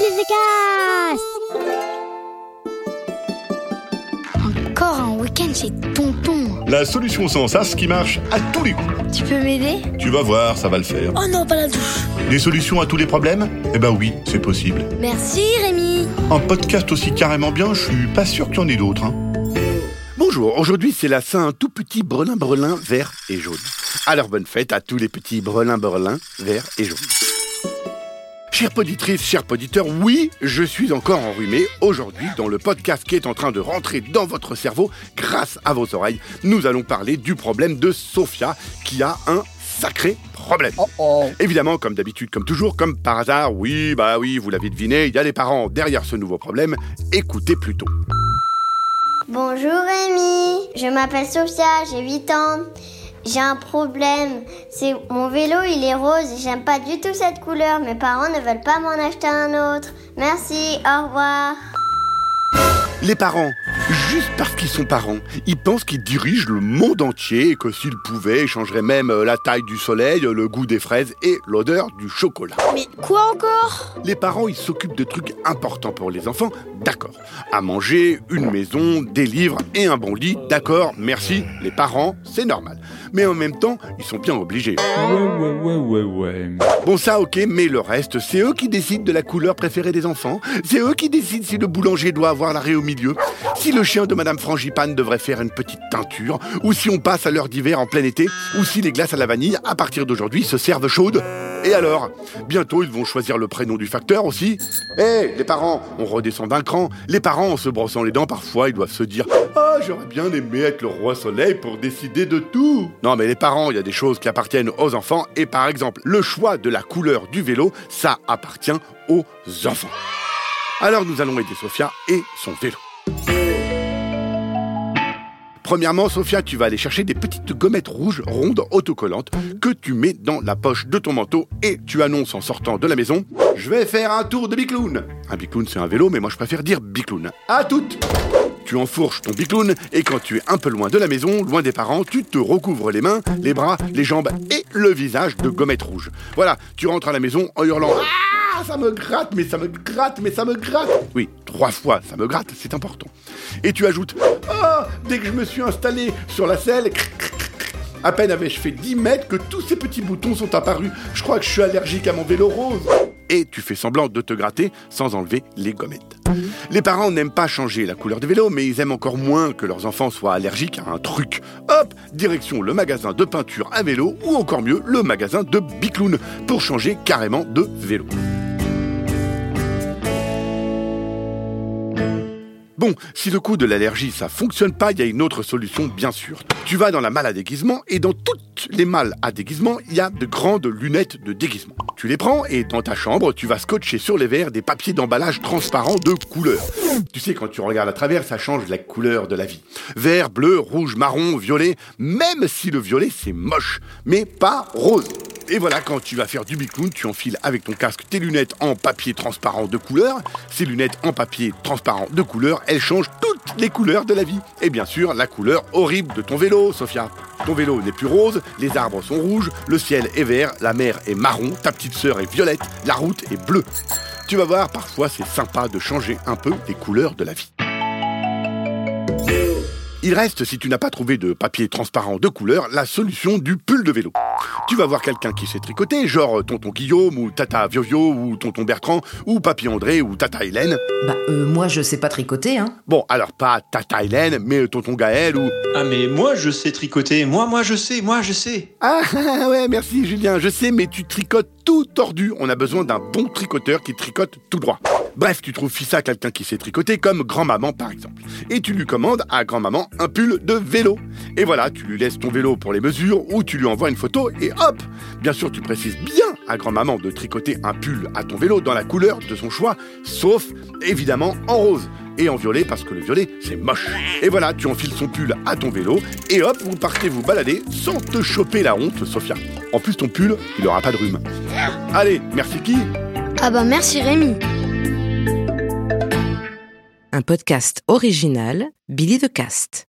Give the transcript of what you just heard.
Cast Encore un week-end chez Tonton. La solution sans sas qui marche à tous les coups. Tu peux m'aider? Tu vas voir, ça va le faire. Oh non, pas la douche. Des solutions à tous les problèmes? Eh ben oui, c'est possible. Merci Rémi. Un podcast aussi carrément bien, je suis pas sûr qu'il y en ait d'autres. Hein. Bonjour, aujourd'hui c'est la Saint tout petit brelin brelin vert et jaune. Alors bonne fête à tous les petits brelins verts et jaunes. Chère poditrice, chers poditeurs, oui, je suis encore enrhumé. Aujourd'hui, dans le podcast qui est en train de rentrer dans votre cerveau, grâce à vos oreilles, nous allons parler du problème de Sophia, qui a un sacré problème. Évidemment, comme d'habitude, comme toujours, comme par hasard, oui, bah oui, vous l'avez deviné, il y a des parents derrière ce nouveau problème. Écoutez plutôt. Bonjour Rémi, je m'appelle Sophia, j'ai 8 ans. J'ai un problème, c'est mon vélo il est rose j'aime pas du tout cette couleur. Mes parents ne veulent pas m'en acheter un autre. Merci, au revoir. Les parents, juste parce qu'ils sont parents, ils pensent qu'ils dirigent le monde entier et que s'ils pouvaient, ils changeraient même euh, la taille du soleil, le goût des fraises et l'odeur du chocolat. Mais quoi encore? Les parents, ils s'occupent de trucs importants pour les enfants, d'accord. À manger, une maison, des livres et un bon lit, d'accord, merci. Les parents, c'est normal. Mais en même temps, ils sont bien obligés. Ouais, ouais, ouais, ouais, ouais. Bon, ça, ok, mais le reste, c'est eux qui décident de la couleur préférée des enfants. C'est eux qui décident si le boulanger doit avoir la raie au milieu, si le chien de Madame Frangipane devrait faire une petite teinture, ou si on passe à l'heure d'hiver en plein été, ou si les glaces à la vanille, à partir d'aujourd'hui, se servent chaudes. Et alors? Bientôt, ils vont choisir le prénom du facteur aussi. Eh, les parents, on redescend d'un cran. Les parents, en se brossant les dents, parfois, ils doivent se dire Ah, j'aurais bien aimé être le roi soleil pour décider de tout. Non, mais les parents, il y a des choses qui appartiennent aux enfants. Et par exemple, le choix de la couleur du vélo, ça appartient aux enfants. Alors, nous allons aider Sophia et son vélo. Premièrement, Sophia, tu vas aller chercher des petites gommettes rouges rondes autocollantes que tu mets dans la poche de ton manteau et tu annonces en sortant de la maison Je vais faire un tour de bicloun. Un bicloun, c'est un vélo, mais moi je préfère dire bicloun. À toutes tu enfourches ton bicloun et quand tu es un peu loin de la maison, loin des parents, tu te recouvres les mains, les bras, les jambes et le visage de gommettes rouges. Voilà, tu rentres à la maison en hurlant Ah, ça me gratte, mais ça me gratte, mais ça me gratte. Oui, trois fois, ça me gratte, c'est important. Et tu ajoutes Ah, dès que je me suis installé sur la selle, à peine avais-je fait 10 mètres que tous ces petits boutons sont apparus. Je crois que je suis allergique à mon vélo rose. Et tu fais semblant de te gratter sans enlever les gommettes. Les parents n'aiment pas changer la couleur du vélo, mais ils aiment encore moins que leurs enfants soient allergiques à un truc. Hop, direction le magasin de peinture à vélo, ou encore mieux, le magasin de Bicloun, pour changer carrément de vélo. Bon, si le coup de l'allergie ça fonctionne pas, il y a une autre solution bien sûr. Tu vas dans la malle à déguisement et dans toutes les malles à déguisement, il y a de grandes lunettes de déguisement. Tu les prends et dans ta chambre, tu vas scotcher sur les verres des papiers d'emballage transparents de couleur. Tu sais, quand tu regardes à travers, ça change la couleur de la vie. Vert, bleu, rouge, marron, violet, même si le violet c'est moche, mais pas rose. Et voilà, quand tu vas faire du bicloun, tu enfiles avec ton casque tes lunettes en papier transparent de couleur. Ces lunettes en papier transparent de couleur, elles changent toutes les couleurs de la vie. Et bien sûr, la couleur horrible de ton vélo, Sophia. Ton vélo n'est plus rose, les arbres sont rouges, le ciel est vert, la mer est marron, ta petite sœur est violette, la route est bleue. Tu vas voir, parfois c'est sympa de changer un peu les couleurs de la vie. Il reste, si tu n'as pas trouvé de papier transparent de couleur, la solution du pull de vélo. Tu vas voir quelqu'un qui sait tricoter, genre tonton Guillaume ou tata Vio-Vio ou tonton Bertrand ou papy André ou tata Hélène. Bah, euh, moi, je sais pas tricoter, hein. Bon, alors pas tata Hélène, mais tonton Gaël ou... Ah mais moi je sais tricoter, moi moi je sais, moi je sais. Ah ouais, merci Julien, je sais, mais tu tricotes tout tordu. On a besoin d'un bon tricoteur qui tricote tout droit. Bref, tu trouves fils quelqu'un qui sait tricoter, comme grand-maman par exemple. Et tu lui commandes à grand-maman un pull de vélo. Et voilà, tu lui laisses ton vélo pour les mesures ou tu lui envoies une photo et hop Bien sûr, tu précises bien à grand-maman de tricoter un pull à ton vélo dans la couleur de son choix, sauf évidemment en rose et en violet parce que le violet c'est moche. Et voilà, tu enfiles son pull à ton vélo et hop, vous partez vous balader sans te choper la honte, Sophia. En plus, ton pull, il aura pas de rhume. Allez, merci qui Ah bah merci Rémi. Un podcast original, Billy de Cast.